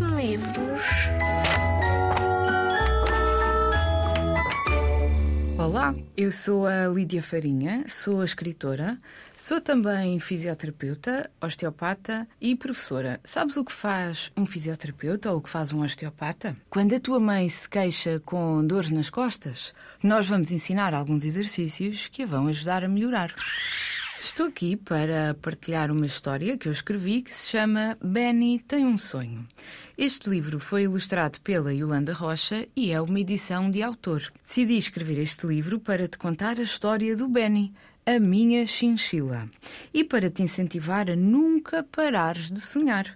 Livros. Olá, eu sou a Lídia Farinha, sou escritora, sou também fisioterapeuta, osteopata e professora. Sabes o que faz um fisioterapeuta ou o que faz um osteopata? Quando a tua mãe se queixa com dores nas costas, nós vamos ensinar alguns exercícios que a vão ajudar a melhorar. Estou aqui para partilhar uma história que eu escrevi que se chama Benny tem um sonho. Este livro foi ilustrado pela Yolanda Rocha e é uma edição de autor. Decidi escrever este livro para te contar a história do Benny, a minha chinchila, e para te incentivar a nunca parares de sonhar.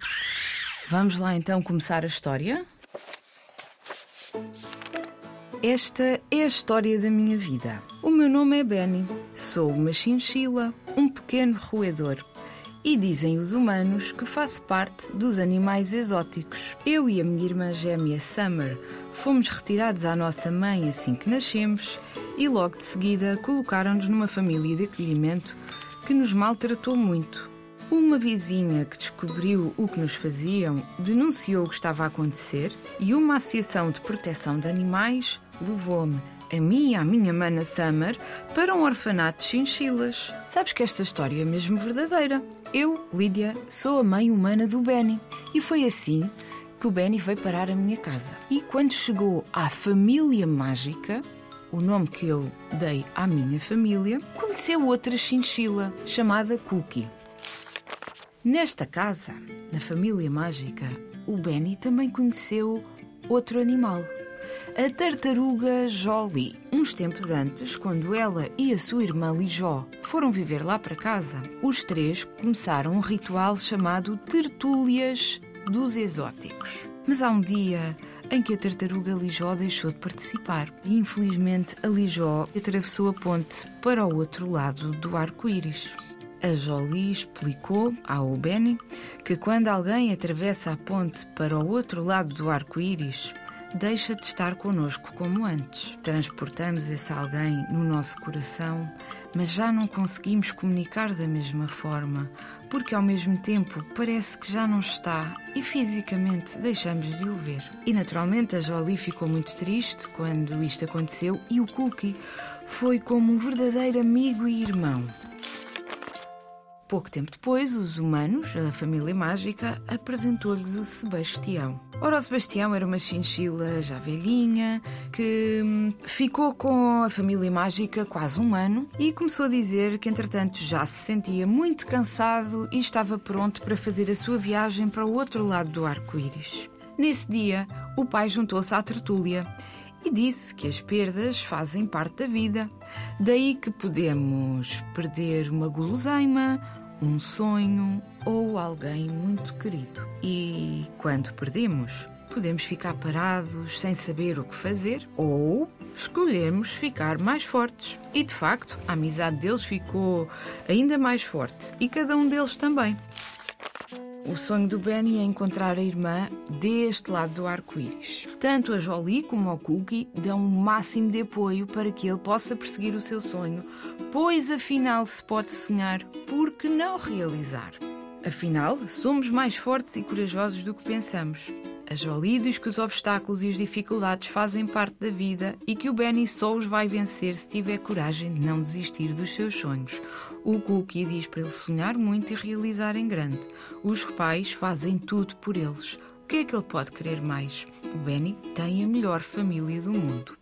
Vamos lá então começar a história? Esta é a história da minha vida. O meu nome é Benny, sou uma chinchila, um pequeno roedor. E dizem os humanos que faço parte dos animais exóticos. Eu e a minha irmã gêmea Summer fomos retirados à nossa mãe assim que nascemos e logo de seguida colocaram-nos numa família de acolhimento que nos maltratou muito. Uma vizinha que descobriu o que nos faziam denunciou o que estava a acontecer e uma associação de proteção de animais levou-me, a mim e à minha mana Summer, para um orfanato de chinchilas. Sabes que esta história é mesmo verdadeira. Eu, Lídia, sou a mãe humana do Benny. E foi assim que o Benny veio parar a minha casa. E quando chegou à família mágica, o nome que eu dei à minha família, conheceu outra chinchila chamada Cookie. Nesta casa, na família mágica, o Benny também conheceu outro animal, a tartaruga Jolie. Uns tempos antes, quando ela e a sua irmã Lijó foram viver lá para casa, os três começaram um ritual chamado Tertúlias dos Exóticos. Mas há um dia em que a tartaruga Lijó deixou de participar e, infelizmente, a Lijó atravessou a ponte para o outro lado do arco-íris. A Jolie explicou ao Benny que quando alguém atravessa a ponte para o outro lado do arco-íris, deixa de estar connosco como antes. Transportamos esse alguém no nosso coração, mas já não conseguimos comunicar da mesma forma, porque ao mesmo tempo parece que já não está e fisicamente deixamos de o ver. E naturalmente a Jolie ficou muito triste quando isto aconteceu e o Cookie foi como um verdadeiro amigo e irmão. Pouco tempo depois, os humanos, a família mágica, apresentou-lhes o Sebastião. Ora, o Sebastião era uma chinchila já velhinha que hum, ficou com a família mágica quase um ano e começou a dizer que, entretanto, já se sentia muito cansado e estava pronto para fazer a sua viagem para o outro lado do arco-íris. Nesse dia, o pai juntou-se à tertúlia e disse que as perdas fazem parte da vida. Daí que podemos perder uma guloseima, um sonho ou alguém muito querido. E quando perdemos, podemos ficar parados sem saber o que fazer ou escolhemos ficar mais fortes. E de facto, a amizade deles ficou ainda mais forte e cada um deles também. O sonho do Benny é encontrar a irmã deste lado do arco-íris. Tanto a Jolie como o Cookie dão o máximo de apoio para que ele possa perseguir o seu sonho, pois afinal se pode sonhar, por que não realizar? Afinal, somos mais fortes e corajosos do que pensamos. A Jolie diz que os obstáculos e as dificuldades fazem parte da vida e que o Benny só os vai vencer se tiver coragem de não desistir dos seus sonhos. O Cookie diz para ele sonhar muito e realizar em grande. Os pais fazem tudo por eles. O que é que ele pode querer mais? O Benny tem a melhor família do mundo.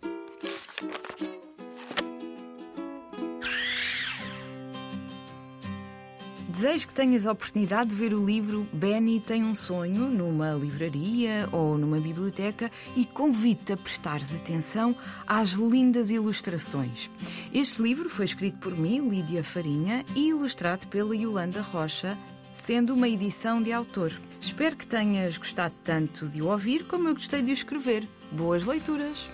Desejo que tenhas a oportunidade de ver o livro Benny tem um sonho numa livraria ou numa biblioteca e convido-te a prestares atenção às lindas ilustrações. Este livro foi escrito por mim, Lídia Farinha, e ilustrado pela Yolanda Rocha, sendo uma edição de autor. Espero que tenhas gostado tanto de o ouvir como eu gostei de o escrever. Boas leituras!